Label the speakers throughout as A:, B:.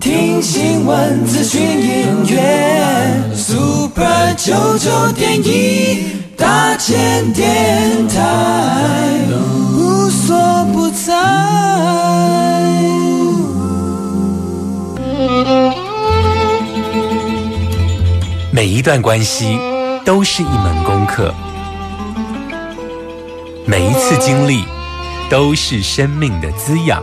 A: 听新闻、资讯、音乐，Super 九九点一大千电台，无所不在。
B: 每一段关系都是一门功课。每一次经历都是生命的滋养。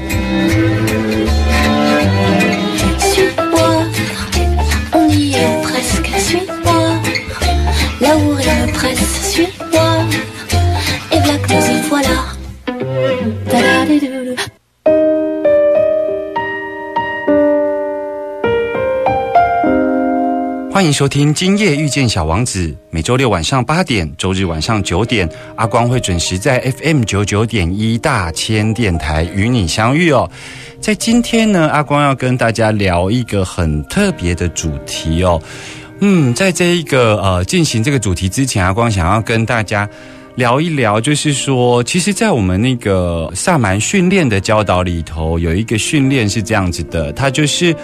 C: Suis-moi, on y est presque, suis-moi là où rien ne presse, suis-moi
D: 欢迎收听《今夜遇见小王子》，每周六晚上八点，周日晚上九点，阿光会准时在 FM 九九点一大千电台与你相遇哦。在今天呢，阿光要跟大家聊一个很特别的主题哦。嗯，在这一个呃进行这个主题之前，阿光想要跟大家聊一聊，就是说，其实，在我们那个萨满训练的教导里头，有一个训练是这样子的，它就是。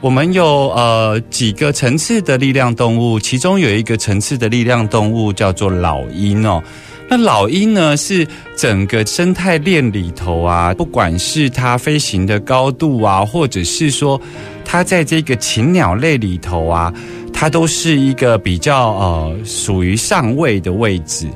D: 我们有呃几个层次的力量动物，其中有一个层次的力量动物叫做老鹰哦。那老鹰呢，是整个生态链里头啊，不管是它飞行的高度啊，或者是说它在这个禽鸟类里头啊，它都是一个比较呃属于上位的位置。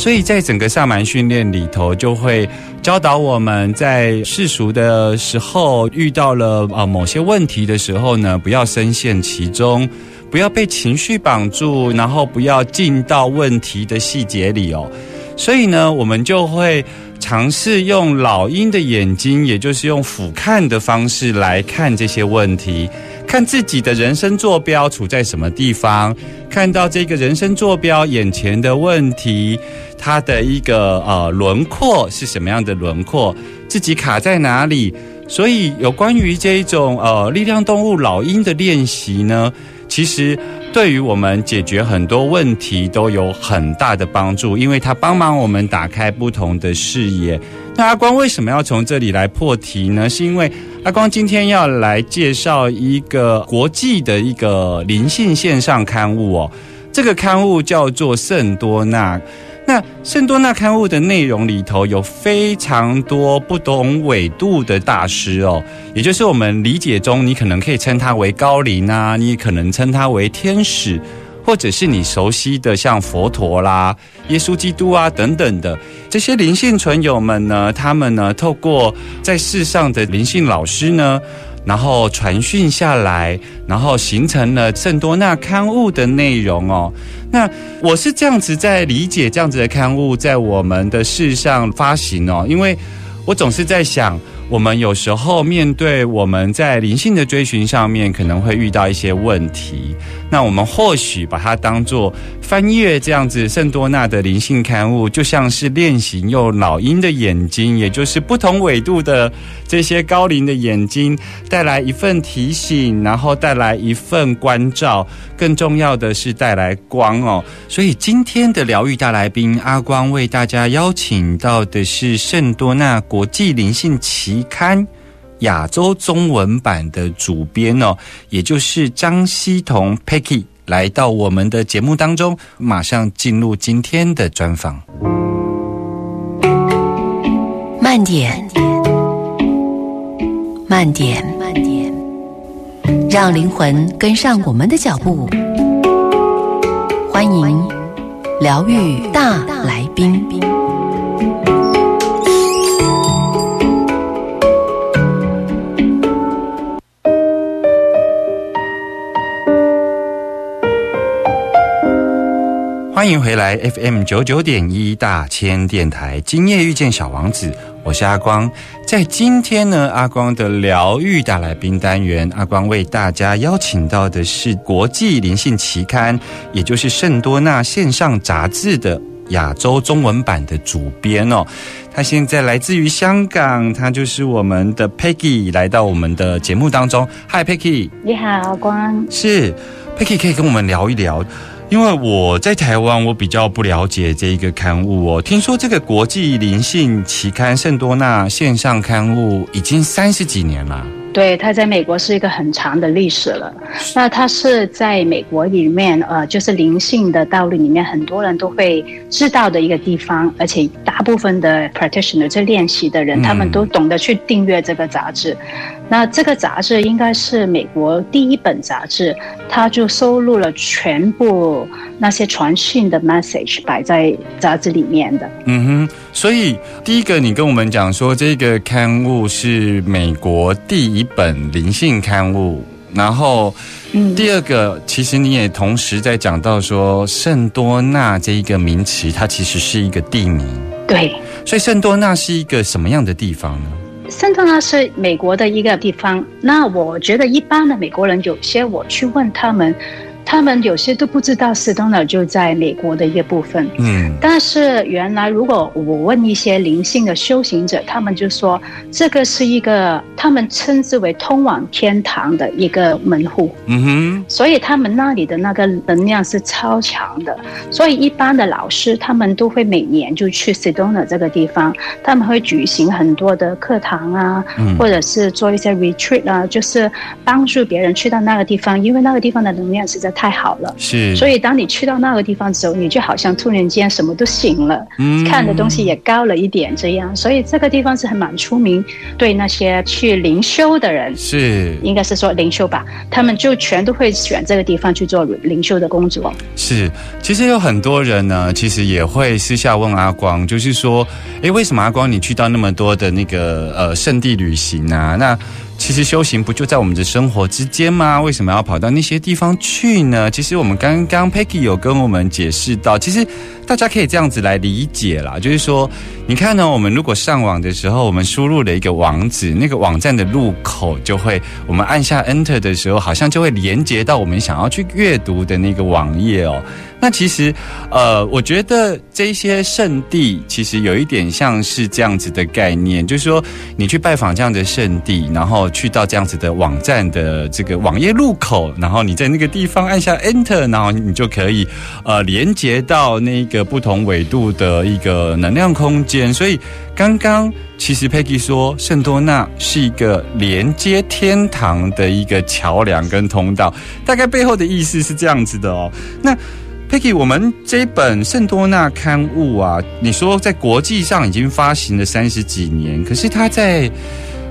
D: 所以在整个萨满训练里头，就会教导我们在世俗的时候遇到了啊某些问题的时候呢，不要深陷其中，不要被情绪绑住，然后不要进到问题的细节里哦。所以呢，我们就会尝试用老鹰的眼睛，也就是用俯瞰的方式来看这些问题。看自己的人生坐标处在什么地方，看到这个人生坐标眼前的问题，它的一个呃轮廓是什么样的轮廓，自己卡在哪里？所以有关于这一种呃力量动物老鹰的练习呢，其实对于我们解决很多问题都有很大的帮助，因为它帮忙我们打开不同的视野。那阿光为什么要从这里来破题呢？是因为。阿光今天要来介绍一个国际的一个灵性线上刊物哦，这个刊物叫做圣多纳。那圣多纳刊物的内容里头有非常多不同纬度的大师哦，也就是我们理解中，你可能可以称他为高灵啊，你可能称他为天使。或者是你熟悉的像佛陀啦、耶稣基督啊等等的这些灵性存友们呢，他们呢透过在世上的灵性老师呢，然后传讯下来，然后形成了圣多纳刊物的内容哦。那我是这样子在理解这样子的刊物在我们的世上发行哦，因为我总是在想。我们有时候面对我们在灵性的追寻上面可能会遇到一些问题，那我们或许把它当做翻阅这样子圣多纳的灵性刊物，就像是练习用老鹰的眼睛，也就是不同纬度的这些高龄的眼睛，带来一份提醒，然后带来一份关照，更重要的是带来光哦。所以今天的疗愈大来宾阿光为大家邀请到的是圣多纳国际灵性奇。刊亚洲中文版的主编哦，也就是张希彤 Peggy 来到我们的节目当中，马上进入今天的专访。
E: 慢点，慢点，慢点，让灵魂跟上我们的脚步。欢迎疗愈大来宾。
D: 迎回来 FM 九九点一大千电台，今夜遇见小王子，我是阿光。在今天呢，阿光的疗愈大来宾单元，阿光为大家邀请到的是国际灵性期刊，也就是圣多纳线上杂志的亚洲中文版的主编哦。他现在来自于香港，他就是我们的 Peggy，来到我们的节目当中。Hi Peggy，
F: 你好，阿光。
D: 是 Peggy，可以跟我们聊一聊。因为我在台湾，我比较不了解这一个刊物哦。听说这个国际灵性期刊圣多纳线上刊物已经三十几年了。
F: 对，它在美国是一个很长的历史了。那它是在美国里面，呃，就是灵性的道路里面，很多人都会知道的一个地方，而且大部分的 practitioner 这练习的人，他们都懂得去订阅这个杂志。那这个杂志应该是美国第一本杂志，它就收录了全部那些传讯的 message 摆在杂志里面的。
D: 嗯哼，所以第一个你跟我们讲说，这个刊物是美国第一本灵性刊物，然后，嗯，第二个其实你也同时在讲到说，圣多纳这一个名词，它其实是一个地名。
F: 对，
D: 所以圣多纳是一个什么样的地方呢？
F: 圣托纳是美国的一个地方。那我觉得一般的美国人，有些我去问他们。他们有些都不知道斯东纳就在美国的一个部分，嗯，但是原来如果我问一些灵性的修行者，他们就说这个是一个他们称之为通往天堂的一个门户，嗯哼，所以他们那里的那个能量是超强的，所以一般的老师他们都会每年就去斯东纳这个地方，他们会举行很多的课堂啊，或者是做一些 retreat 啊，就是帮助别人去到那个地方，因为那个地方的能量是在。太好了，
D: 是，
F: 所以当你去到那个地方的时候，你就好像突然间什么都醒了，嗯，看的东西也高了一点，这样，所以这个地方是很蛮出名，对那些去灵修的人，
D: 是，
F: 应该是说灵修吧，他们就全都会选这个地方去做灵修的工作。
D: 是，其实有很多人呢，其实也会私下问阿光，就是说，哎，为什么阿光你去到那么多的那个呃圣地旅行啊？那其实修行不就在我们的生活之间吗？为什么要跑到那些地方去呢？其实我们刚刚 Peggy 有跟我们解释到，其实大家可以这样子来理解啦，就是说，你看呢，我们如果上网的时候，我们输入了一个网址，那个网站的入口就会，我们按下 Enter 的时候，好像就会连接到我们想要去阅读的那个网页哦。那其实，呃，我觉得这些圣地其实有一点像是这样子的概念，就是说你去拜访这样的圣地，然后去到这样子的网站的这个网页入口，然后你在那个地方按下 Enter，然后你就可以呃连接到那个不同纬度的一个能量空间。所以刚刚其实 Peggy 说圣多纳是一个连接天堂的一个桥梁跟通道，大概背后的意思是这样子的哦。那 Peggy，我们这本圣多纳刊物啊，你说在国际上已经发行了三十几年，可是它在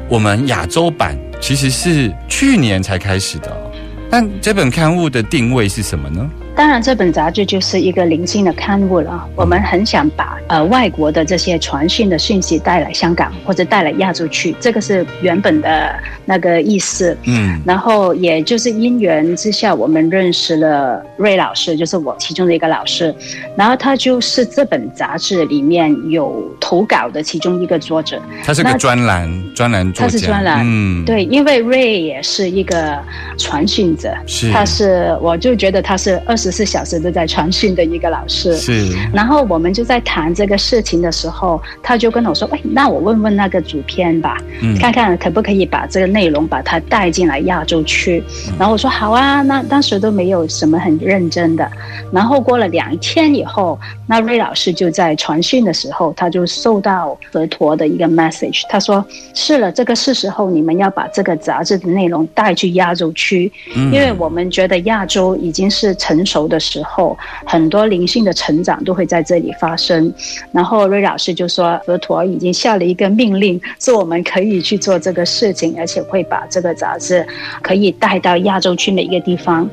D: 我们亚洲版其实是去年才开始的。但这本刊物的定位是什么呢？
F: 当然，这本杂志就是一个零星的刊物了。我们很想把呃外国的这些传讯的讯息带来香港或者带来亚洲去，这个是原本的那个意思。嗯，然后也就是因缘之下，我们认识了瑞老师，就是我其中的一个老师。然后他就是这本杂志里面有投稿的其中一个作者。
D: 他是个专栏专栏作
F: 家。他是专栏，嗯，对，因为瑞也是一个传讯者，
D: 是，
F: 他是，我就觉得他是二十。十四小时都在传讯的一个老师，
D: 是。
F: 然后我们就在谈这个事情的时候，他就跟我说：“哎，那我问问那个主编吧，看看可不可以把这个内容把它带进来亚洲区。”然后我说：“好啊。”那当时都没有什么很认真的。然后过了两天以后，那瑞老师就在传讯的时候，他就收到佛陀的一个 message，他说：“是了，这个是时候你们要把这个杂志的内容带去亚洲区，因为我们觉得亚洲已经是成熟。”的时候，很多灵性的成长都会在这里发生。然后瑞老师就说，佛陀已经下了一个命令，说我们可以去做这个事情，而且会把这个杂志可以带到亚洲去每一个地方。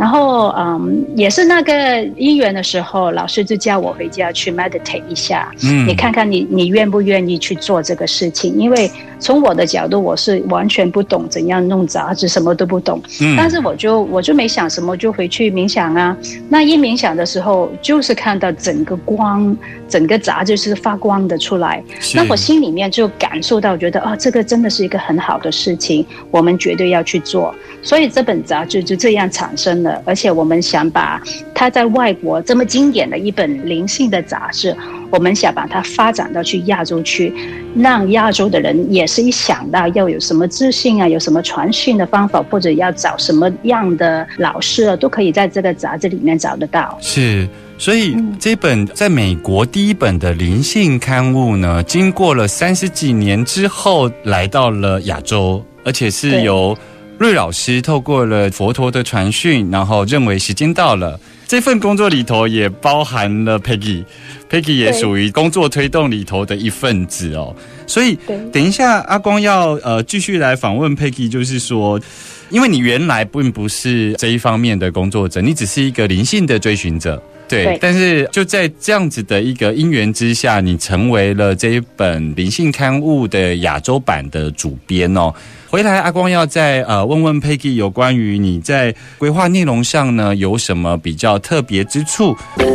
F: 然后，嗯，也是那个因缘的时候，老师就叫我回家去 meditate 一下，嗯，你看看你你愿不愿意去做这个事情？因为从我的角度，我是完全不懂怎样弄杂志，什么都不懂。嗯，但是我就我就没想什么，就回去冥想啊。那一冥想的时候，就是看到整个光，整个杂志是发光的出来。那我心里面就感受到，觉得啊，这个真的是一个很好的事情，我们绝对要去做。所以这本杂志就这样产生了，而且我们想把它在外国这么经典的一本灵性的杂志，我们想把它发展到去亚洲去，让亚洲的人也是一想到要有什么自信啊，有什么传讯的方法，或者要找什么样的老师啊，都可以在这个杂志里面找得到。
D: 是，所以这本在美国第一本的灵性刊物呢，经过了三十几年之后，来到了亚洲，而且是由。瑞老师透过了佛陀的传讯，然后认为时间到了。这份工作里头也包含了 Peggy，Peggy 也属于工作推动里头的一份子哦。所以等一下阿光要呃继续来访问 Peggy，就是说，因为你原来并不是这一方面的工作者，你只是一个灵性的追寻者。对，但是就在这样子的一个因缘之下，你成为了这一本灵性刊物的亚洲版的主编哦。回来，阿光要再呃问问 Peggy 有关于你在规划内容上呢有什么比较特别之处？
G: 今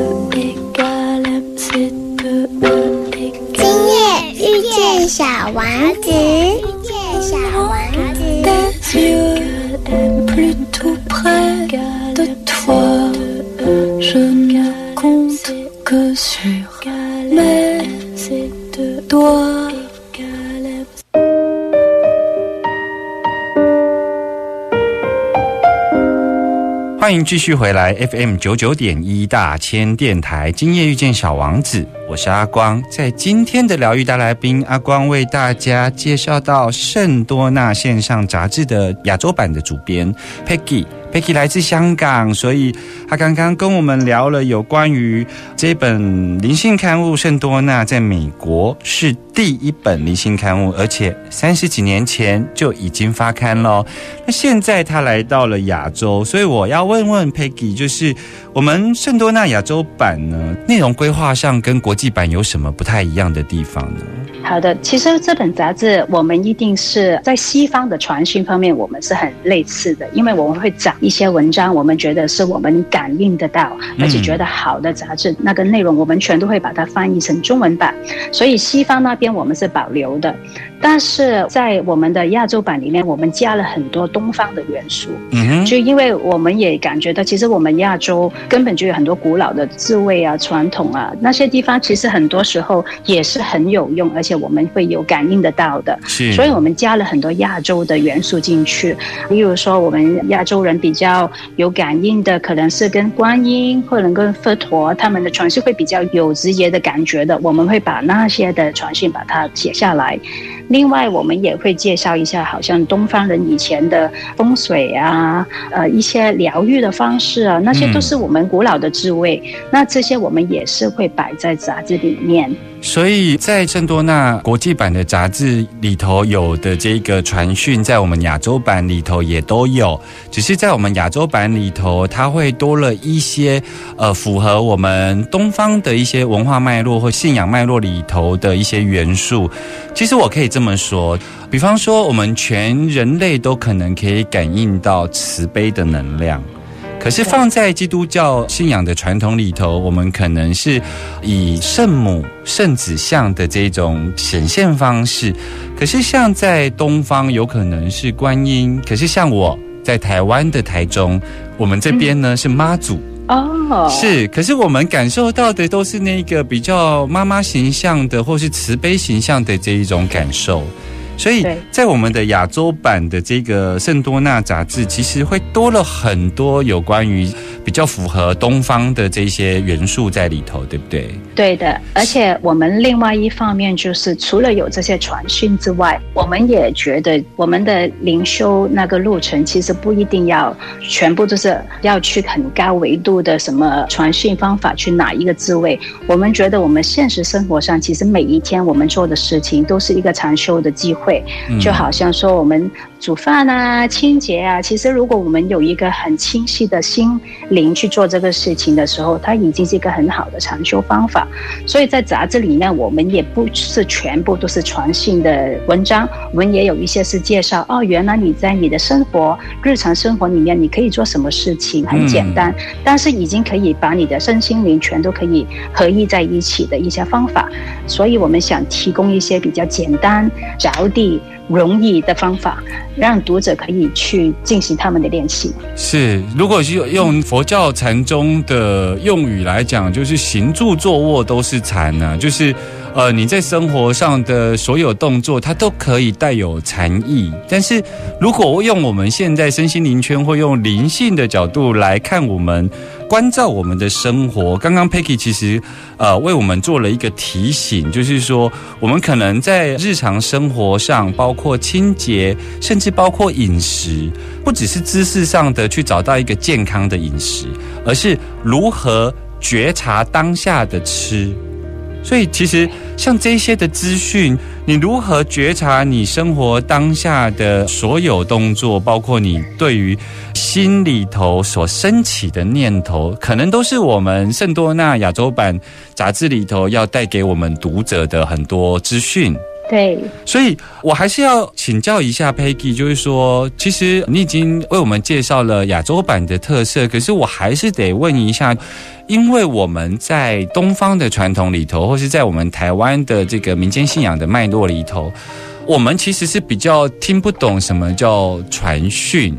G: 夜遇见小王子，遇见小王子。Je ne compte que sur mes doigts.
D: 欢迎继续回来 FM 九九点一大千电台，今夜遇见小王子，我是阿光。在今天的疗愈大来宾，阿光为大家介绍到圣多纳线上杂志的亚洲版的主编 Peggy。Peggy 来自香港，所以他刚刚跟我们聊了有关于这本灵性刊物《圣多纳》在美国是第一本灵性刊物，而且三十几年前就已经发刊了。那现在他来到了亚洲，所以我要问问 Peggy，就是我们《圣多纳》亚洲版呢，内容规划上跟国国际版有什么不太一样的地方呢？
F: 好的，其实这本杂志我们一定是在西方的传讯方面，我们是很类似的，因为我们会讲一些文章，我们觉得是我们感应得到，而且觉得好的杂志，那个内容我们全都会把它翻译成中文版，所以西方那边我们是保留的。但是在我们的亚洲版里面，我们加了很多东方的元素，嗯就因为我们也感觉到，其实我们亚洲根本就有很多古老的智慧啊、传统啊，那些地方其实很多时候也是很有用，而且我们会有感应得到的。
D: 是，
F: 所以我们加了很多亚洲的元素进去，例如说我们亚洲人比较有感应的，可能是跟观音或者跟佛陀他们的传讯会比较有直接的感觉的，我们会把那些的传讯把它写下来。另外，我们也会介绍一下，好像东方人以前的风水啊，呃，一些疗愈的方式啊，那些都是我们古老的智慧。那这些我们也是会摆在杂志里面。
D: 所以在圣多纳国际版的杂志里头有的这个传讯，在我们亚洲版里头也都有，只是在我们亚洲版里头，它会多了一些呃符合我们东方的一些文化脉络或信仰脉络里头的一些元素。其实我可以这么说，比方说，我们全人类都可能可以感应到慈悲的能量。可是放在基督教信仰的传统里头，我们可能是以圣母、圣子像的这种显现方式。可是像在东方，有可能是观音。可是像我在台湾的台中，我们这边呢是妈祖哦，是。可是我们感受到的都是那个比较妈妈形象的，或是慈悲形象的这一种感受。所以在我们的亚洲版的这个圣多纳杂志，其实会多了很多有关于比较符合东方的这些元素在里头，对不对？
F: 对的，而且我们另外一方面就是，除了有这些传讯之外，我们也觉得我们的灵修那个路程其实不一定要全部就是要去很高维度的什么传讯方法去哪一个滋味。我们觉得我们现实生活上其实每一天我们做的事情都是一个禅修的机会，就好像说我们。煮饭啊，清洁啊，其实如果我们有一个很清晰的心灵去做这个事情的时候，它已经是一个很好的禅修方法。所以在杂志里面，我们也不是全部都是传信的文章，我们也有一些是介绍哦，原来你在你的生活日常生活里面，你可以做什么事情，很简单，但是已经可以把你的身心灵全都可以合一在一起的一些方法。所以我们想提供一些比较简单着地。容易的方法，让读者可以去进行他们的练习。
D: 是，如果是用佛教禅宗的用语来讲，就是行住坐卧都是禅呢，就是。呃，你在生活上的所有动作，它都可以带有禅意。但是，如果用我们现在身心灵圈，或用灵性的角度来看我们关照我们的生活。刚刚 Peggy 其实呃为我们做了一个提醒，就是说，我们可能在日常生活上，包括清洁，甚至包括饮食，不只是姿势上的去找到一个健康的饮食，而是如何觉察当下的吃。所以，其实像这些的资讯，你如何觉察你生活当下的所有动作，包括你对于心里头所升起的念头，可能都是我们圣多纳亚洲版杂志里头要带给我们读者的很多资讯。
F: 对，
D: 所以我还是要请教一下 Peggy，就是说，其实你已经为我们介绍了亚洲版的特色，可是我还是得问一下，因为我们在东方的传统里头，或是在我们台湾的这个民间信仰的脉络里头，我们其实是比较听不懂什么叫传讯。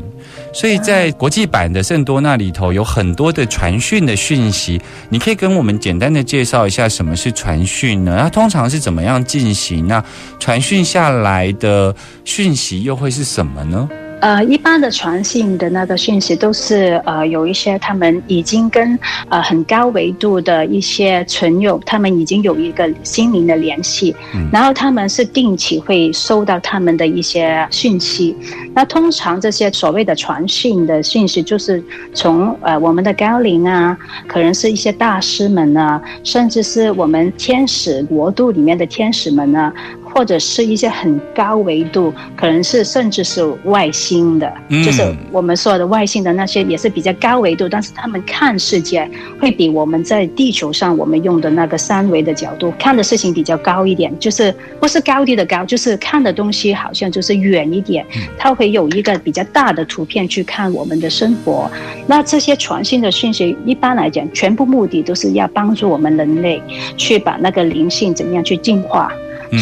D: 所以在国际版的圣多那里头有很多的传讯的讯息，你可以跟我们简单的介绍一下什么是传讯呢？它通常是怎么样进行？那传讯下来的讯息又会是什么呢？
F: 呃，一般的传信的那个讯息都是呃，有一些他们已经跟呃很高维度的一些存有，他们已经有一个心灵的联系，然后他们是定期会收到他们的一些讯息。那通常这些所谓的传讯的讯息，就是从呃我们的高龄啊，可能是一些大师们啊，甚至是我们天使国度里面的天使们啊。或者是一些很高维度，可能是甚至是外星的，就是我们说的外星的那些，也是比较高维度，但是他们看世界会比我们在地球上我们用的那个三维的角度看的事情比较高一点，就是不是高低的高，就是看的东西好像就是远一点，它会有一个比较大的图片去看我们的生活。那这些传信的讯息，一般来讲，全部目的都是要帮助我们人类去把那个灵性怎么样去进化。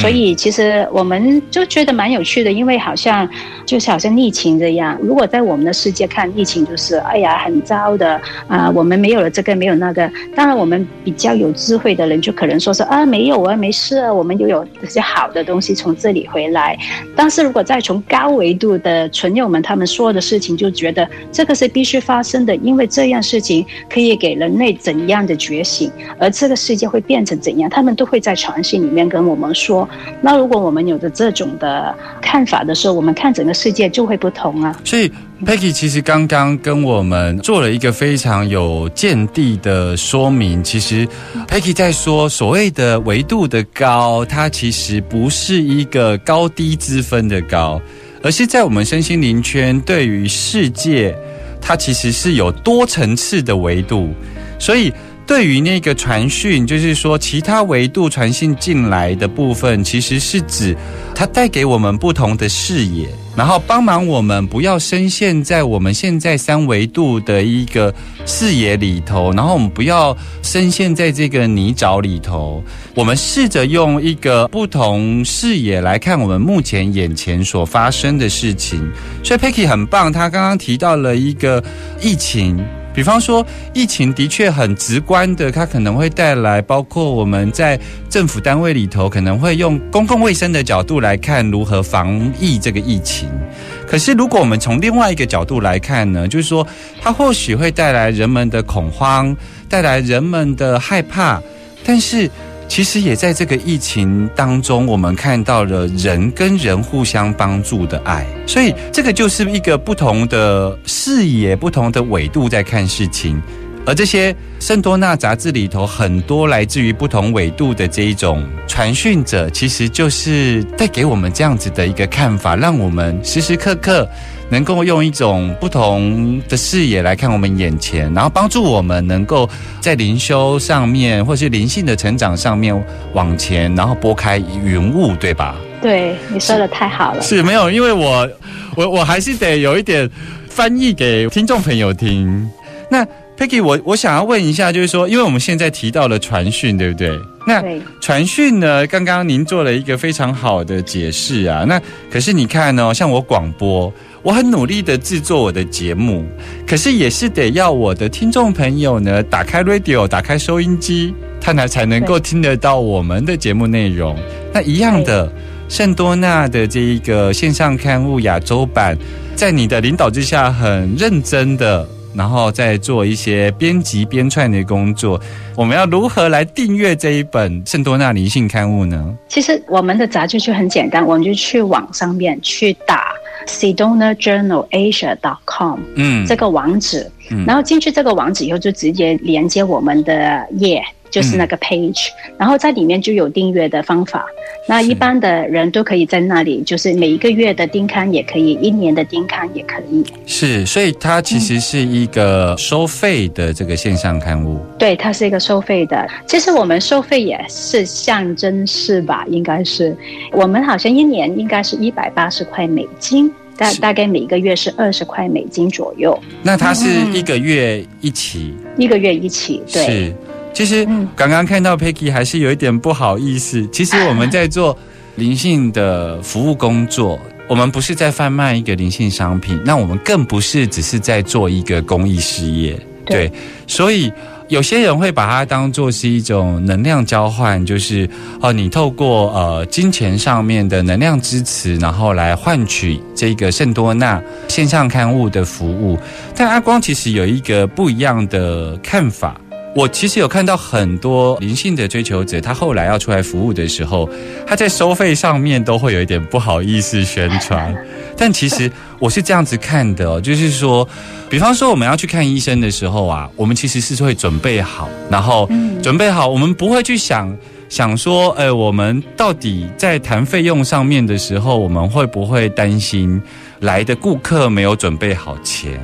F: 所以其实我们就觉得蛮有趣的，因为好像就是好像疫情这样。如果在我们的世界看疫情，就是哎呀很糟的啊，我们没有了这个没有那个。当然我们比较有智慧的人就可能说是啊没有啊没事啊，我们又有这些好的东西从这里回来。但是如果再从高维度的存友们他们说的事情，就觉得这个是必须发生的，因为这样事情可以给人类怎样的觉醒，而这个世界会变成怎样，他们都会在传信里面跟我们说。那如果我们有着这种的看法的时候，我们看整个世界就会不同啊。
D: 所以，Peggy 其实刚刚跟我们做了一个非常有见地的说明。其实，Peggy 在说所谓的维度的高，它其实不是一个高低之分的高，而是在我们身心灵圈对于世界，它其实是有多层次的维度，所以。对于那个传讯，就是说其他维度传信进来的部分，其实是指它带给我们不同的视野，然后帮忙我们不要深陷在我们现在三维度的一个视野里头，然后我们不要深陷在这个泥沼里头。我们试着用一个不同视野来看我们目前眼前所发生的事情。所以 Peggy 很棒，他刚刚提到了一个疫情。比方说，疫情的确很直观的，它可能会带来，包括我们在政府单位里头，可能会用公共卫生的角度来看如何防疫这个疫情。可是，如果我们从另外一个角度来看呢，就是说，它或许会带来人们的恐慌，带来人们的害怕，但是。其实也在这个疫情当中，我们看到了人跟人互相帮助的爱，所以这个就是一个不同的视野、不同的纬度在看事情。而这些圣多纳杂志里头很多来自于不同纬度的这一种传讯者，其实就是带给我们这样子的一个看法，让我们时时刻刻。能够用一种不同的视野来看我们眼前，然后帮助我们能够在灵修上面，或是灵性的成长上面往前，然后拨开云雾，对吧？
F: 对，你说的太好了。
D: 是没有，因为我我我还是得有一点翻译给听众朋友听。那 Peggy，我我想要问一下，就是说，因为我们现在提到了传讯，对不对？那传讯呢？刚刚您做了一个非常好的解释啊。那可是你看呢，像我广播。我很努力的制作我的节目，可是也是得要我的听众朋友呢打开 radio，打开收音机，他呢才能够听得到我们的节目内容。那一样的，圣多纳的这一个线上刊物亚洲版，在你的领导之下，很认真的，然后再做一些编辑编串的工作。我们要如何来订阅这一本圣多纳灵性刊物呢？
F: 其实我们的杂志就很简单，我们就去网上面去打。SedonaJournalAsia.com，嗯，这个网址，然后进去这个网址以后，就直接连接我们的页。就是那个 page，然后在里面就有订阅的方法。那一般的人都可以在那里，就是每一个月的订刊也可以，一年的订刊也可以。
D: 是，所以它其实是一个收费的这个线上刊物。
F: 对，它是一个收费的。其实我们收费也是象征式吧，应该是我们好像一年应该是一百八十块美金，大大概每个月是二十块美金左右。
D: 那它是一个月一期？
F: 一个月一期，对。
D: 其实刚刚看到 Peggy 还是有一点不好意思。其实我们在做灵性的服务工作，我们不是在贩卖一个灵性商品，那我们更不是只是在做一个公益事业。对，所以有些人会把它当做是一种能量交换，就是哦，你透过呃金钱上面的能量支持，然后来换取这个圣多纳线上刊物的服务。但阿光其实有一个不一样的看法。我其实有看到很多灵性的追求者，他后来要出来服务的时候，他在收费上面都会有一点不好意思宣传。但其实我是这样子看的，就是说，比方说我们要去看医生的时候啊，我们其实是会准备好，然后准备好，我们不会去想想说，哎，我们到底在谈费用上面的时候，我们会不会担心来的顾客没有准备好钱？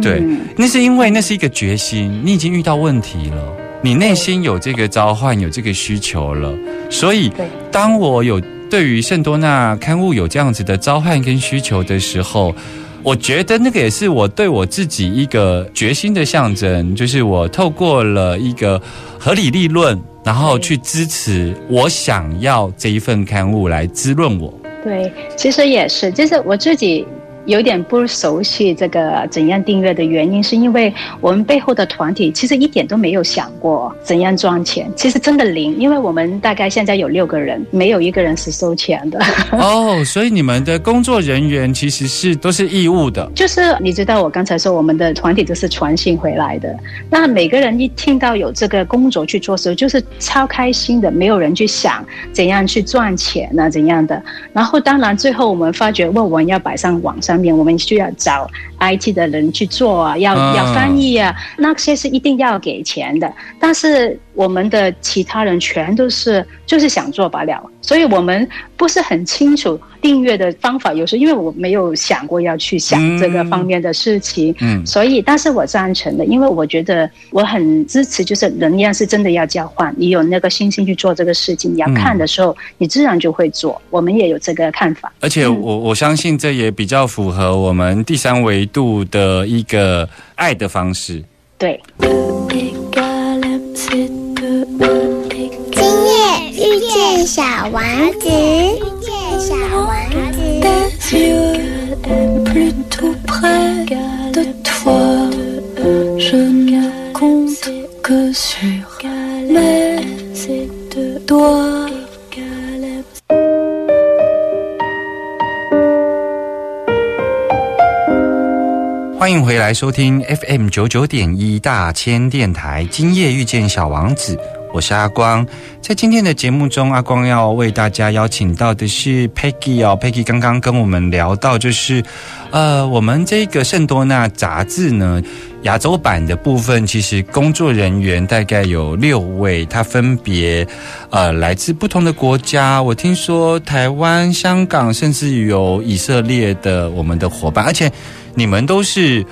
D: 对，那是因为那是一个决心，你已经遇到问题了，你内心有这个召唤，有这个需求了，所以当我有对于圣多纳刊物有这样子的召唤跟需求的时候，我觉得那个也是我对我自己一个决心的象征，就是我透过了一个合理利润，然后去支持我想要这一份刊物来滋润我。
F: 对，其实也是，就是我自己。有点不熟悉这个怎样订阅的原因，是因为我们背后的团体其实一点都没有想过怎样赚钱，其实真的零，因为我们大概现在有六个人，没有一个人是收钱的。
D: 哦，所以你们的工作人员其实是都是义务的。
F: 就是你知道，我刚才说我们的团体都是传信回来的，那每个人一听到有这个工作去做时候，就是超开心的，没有人去想怎样去赚钱啊怎样的。然后当然最后我们发觉，问我们要摆上网上。上面我们需要找 IT 的人去做啊，要要翻译啊，那些是一定要给钱的。但是我们的其他人全都是就是想做罢了，所以我们不是很清楚。订阅的方法有时因为我没有想过要去想这个方面的事情，嗯，所以但是我赞成的，因为我觉得我很支持，就是能量是真的要交换，你有那个信心去做这个事情，你要看的时候，你自然就会做。我们也有这个看法，
D: 而且我我相信这也比较符合我们第三维度的一个爱的方式。
F: 对。
G: 今夜遇见小王子。
D: 欢迎回来收听 FM 九九点一大千电台，今夜遇见小王子，我是阿光。在今天的节目中，阿光要为大家邀请到的是 Peggy 哦，Peggy 刚刚跟我们聊到，就是呃，我们这个圣多纳杂志呢，亚洲版的部分，其实工作人员大概有六位，他分别呃来自不同的国家。我听说台湾、香港，甚至有以色列的我们的伙伴，而且。你们都是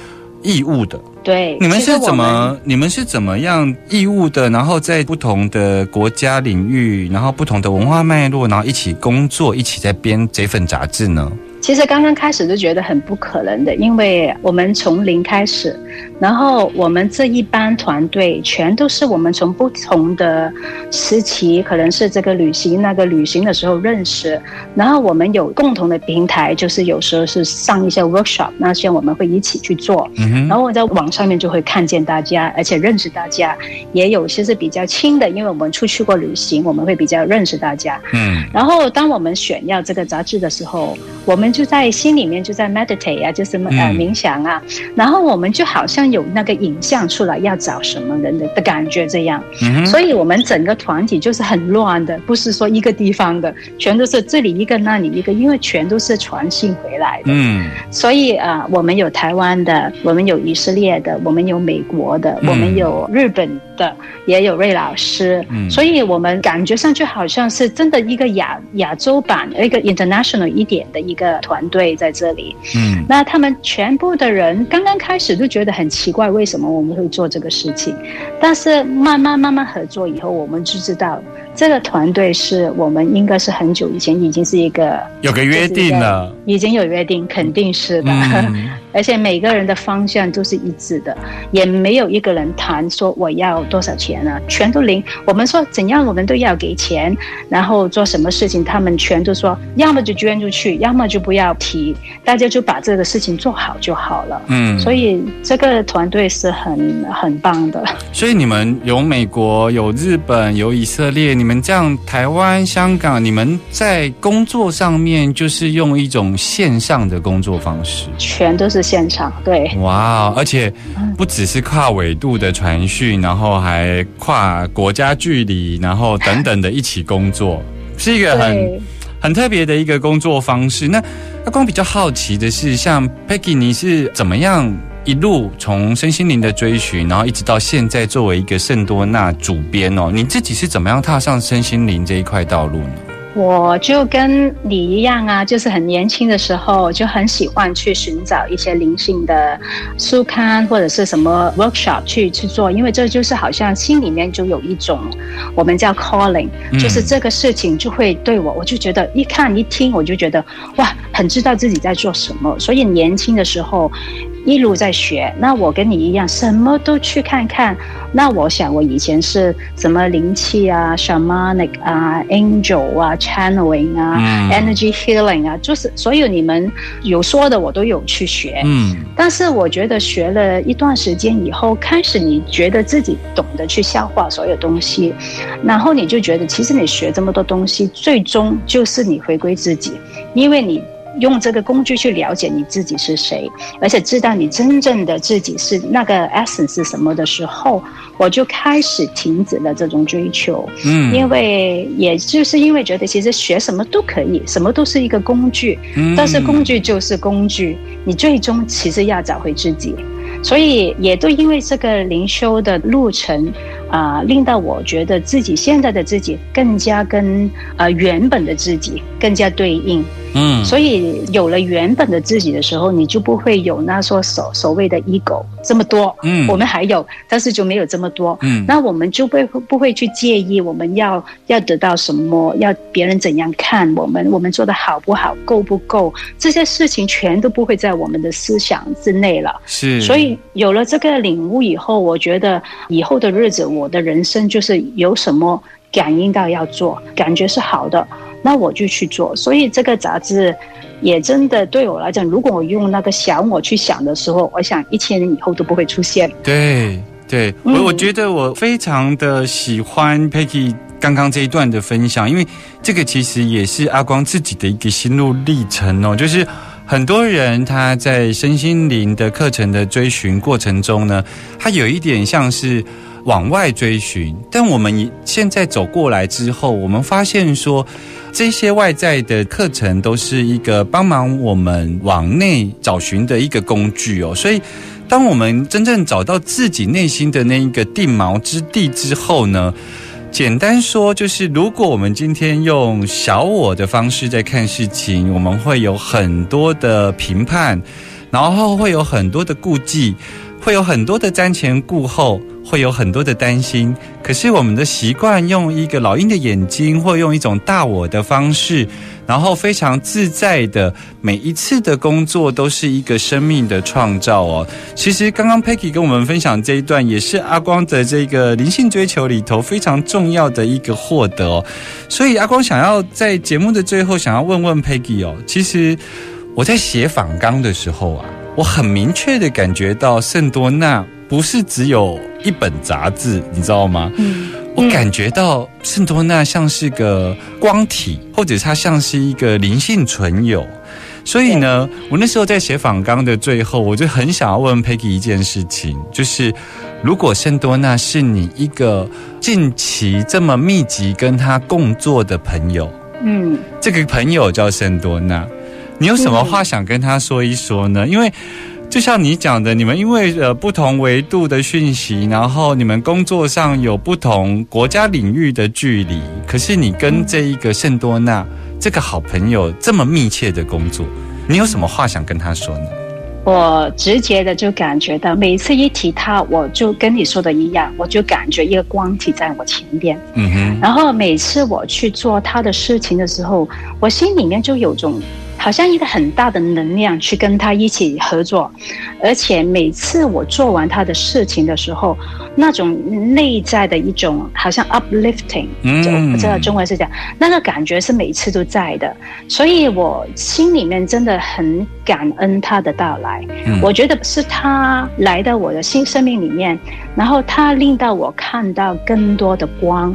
D: 义务的，
F: 对？
D: 你们是怎么？你们是怎么样义务的？然后在不同的国家领域，然后不同的文化脉络，然后一起工作，一起在编这份杂志呢？
F: 其实刚刚开始就觉得很不可能的，因为我们从零开始，然后我们这一班团队全都是我们从不同的时期，可能是这个旅行那个旅行的时候认识，然后我们有共同的平台，就是有时候是上一些 workshop，那些我们会一起去做，然后我在网上面就会看见大家，而且认识大家，也有些是比较亲的，因为我们出去过旅行，我们会比较认识大家。嗯，然后当我们选要这个杂志的时候，我们。就在心里面就在 meditate 啊，就是呃冥想啊，然后我们就好像有那个影像出来，要找什么人的的感觉这样，所以我们整个团体就是很乱的，不是说一个地方的，全都是这里一个那里一个，因为全都是传信回来的，嗯，所以啊，我们有台湾的，我们有以色列的，我们有美国的，我们有日本的，也有瑞老师，所以我们感觉上就好像是真的一个亚亚洲版一个 international 一点的一个。团队在这里，嗯，那他们全部的人刚刚开始都觉得很奇怪，为什么我们会做这个事情？但是慢慢慢慢合作以后，我们就知道这个团队是我们应该是很久以前已经是一个
D: 有个约定了，
F: 已经有约定，肯定是的。而且每个人的方向都是一致的，也没有一个人谈说我要多少钱啊，全都零。我们说怎样，我们都要给钱，然后做什么事情，他们全都说要么就捐出去，要么就不要提，大家就把这个事情做好就好了。嗯，所以这个团队是很很棒的。
D: 所以你们有美国、有日本、有以色列，你们这样台湾、香港，你们在工作上面就是用一种线上的工作方式，
F: 全都是。线上对
D: 哇，而且不只是跨纬度的传讯，然后还跨国家距离，然后等等的一起工作，是一个很很特别的一个工作方式。那阿光比较好奇的是，像 Peggy，你是怎么样一路从身心灵的追寻，然后一直到现在作为一个圣多纳主编哦，你自己是怎么样踏上身心灵这一块道路呢？
F: 我就跟你一样啊，就是很年轻的时候就很喜欢去寻找一些灵性的书刊或者是什么 workshop 去去做，因为这就是好像心里面就有一种我们叫 calling，就是这个事情就会对我，我就觉得一看一听我就觉得哇，很知道自己在做什么，所以年轻的时候。一路在学，那我跟你一样，什么都去看看。那我想，我以前是什么灵气啊、shamanic 啊、angel 啊、channeling 啊、energy healing 啊，就是所有你们有说的，我都有去学。嗯，但是我觉得学了一段时间以后，开始你觉得自己懂得去消化所有东西，然后你就觉得，其实你学这么多东西，最终就是你回归自己，因为你。用这个工具去了解你自己是谁，而且知道你真正的自己是那个 essence 是什么的时候，我就开始停止了这种追求。嗯，因为也就是因为觉得其实学什么都可以，什么都是一个工具，但是工具就是工具，你最终其实要找回自己。所以也都因为这个灵修的路程。啊，令到我觉得自己现在的自己更加跟呃原本的自己更加对应，嗯，所以有了原本的自己的时候，你就不会有那说所所谓的 ego 这么多，嗯，我们还有，但是就没有这么多，嗯，那我们就不会不会去介意我们要要得到什么，要别人怎样看我们，我们做的好不好，够不够，这些事情全都不会在我们的思想之内了，
D: 是，
F: 所以有了这个领悟以后，我觉得以后的日子我。我的人生就是有什么感应到要做，感觉是好的，那我就去做。所以这个杂志也真的对我来讲，如果我用那个小我去想的时候，我想一千年以后都不会出现。
D: 对，对我我觉得我非常的喜欢 Peggy 刚刚这一段的分享，因为这个其实也是阿光自己的一个心路历程哦，就是。很多人他在身心灵的课程的追寻过程中呢，他有一点像是往外追寻，但我们现在走过来之后，我们发现说，这些外在的课程都是一个帮忙我们往内找寻的一个工具哦。所以，当我们真正找到自己内心的那一个定锚之地之后呢？简单说，就是如果我们今天用小我的方式在看事情，我们会有很多的评判，然后会有很多的顾忌。会有很多的瞻前顾后，会有很多的担心。可是我们的习惯用一个老鹰的眼睛，或用一种大我的方式，然后非常自在的每一次的工作都是一个生命的创造哦。其实刚刚 Peggy 跟我们分享这一段，也是阿光的这个灵性追求里头非常重要的一个获得哦。所以阿光想要在节目的最后，想要问问 Peggy 哦，其实我在写访纲的时候啊。我很明确的感觉到圣多纳不是只有一本杂志，你知道吗？嗯，我感觉到圣多纳像是个光体，或者它像是一个灵性存有。所以呢，我那时候在写访纲的最后，我就很想要问 Peggy 一件事情，就是如果圣多纳是你一个近期这么密集跟他共作的朋友，嗯，这个朋友叫圣多纳。你有什么话想跟他说一说呢？因为就像你讲的，你们因为呃不同维度的讯息，然后你们工作上有不同国家领域的距离，可是你跟这一个圣多纳这个好朋友这么密切的工作，你有什么话想跟他说呢？
F: 我直接的就感觉到，每次一提他，我就跟你说的一样，我就感觉一个光体在我前边。嗯哼。然后每次我去做他的事情的时候，我心里面就有种。好像一个很大的能量去跟他一起合作，而且每次我做完他的事情的时候，那种内在的一种好像 uplifting，就不知道中文是讲那个感觉是每次都在的，所以我心里面真的很感恩他的到来。我觉得是他来到我的新生命里面，然后他令到我看到更多的光。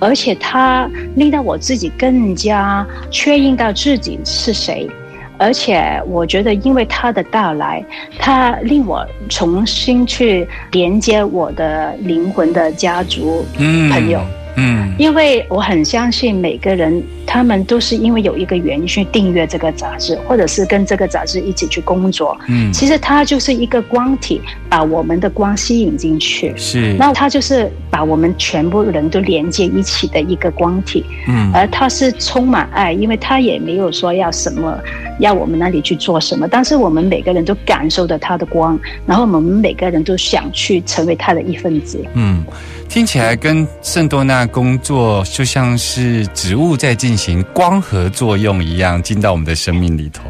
F: 而且他令到我自己更加确认到自己是谁，而且我觉得因为他的到来，他令我重新去连接我的灵魂的家族朋友。嗯，因为我很相信每个人，他们都是因为有一个原因去订阅这个杂志，或者是跟这个杂志一起去工作。嗯，其实它就是一个光体，把我们的光吸引进去。
D: 是，
F: 那它就是把我们全部人都连接一起的一个光体。嗯，而它是充满爱，因为它也没有说要什么，要我们那里去做什么，但是我们每个人都感受到它的光，然后我们每个人都想去成为它的一份子。嗯。
D: 听起来跟圣多纳工作就像是植物在进行光合作用一样，进到我们的生命里头。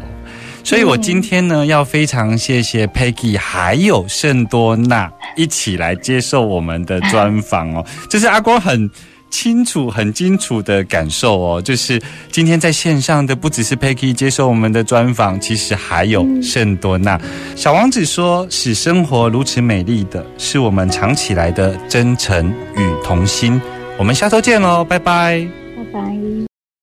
D: 所以我今天呢，要非常谢谢 Peggy 还有圣多纳一起来接受我们的专访哦。这是阿光很。清楚、很清楚的感受哦，就是今天在线上的不只是 Peggy 接受我们的专访，其实还有圣多纳。小王子说：“使生活如此美丽的是我们藏起来的真诚与童心。”我们下周见喽，拜拜，
F: 拜拜。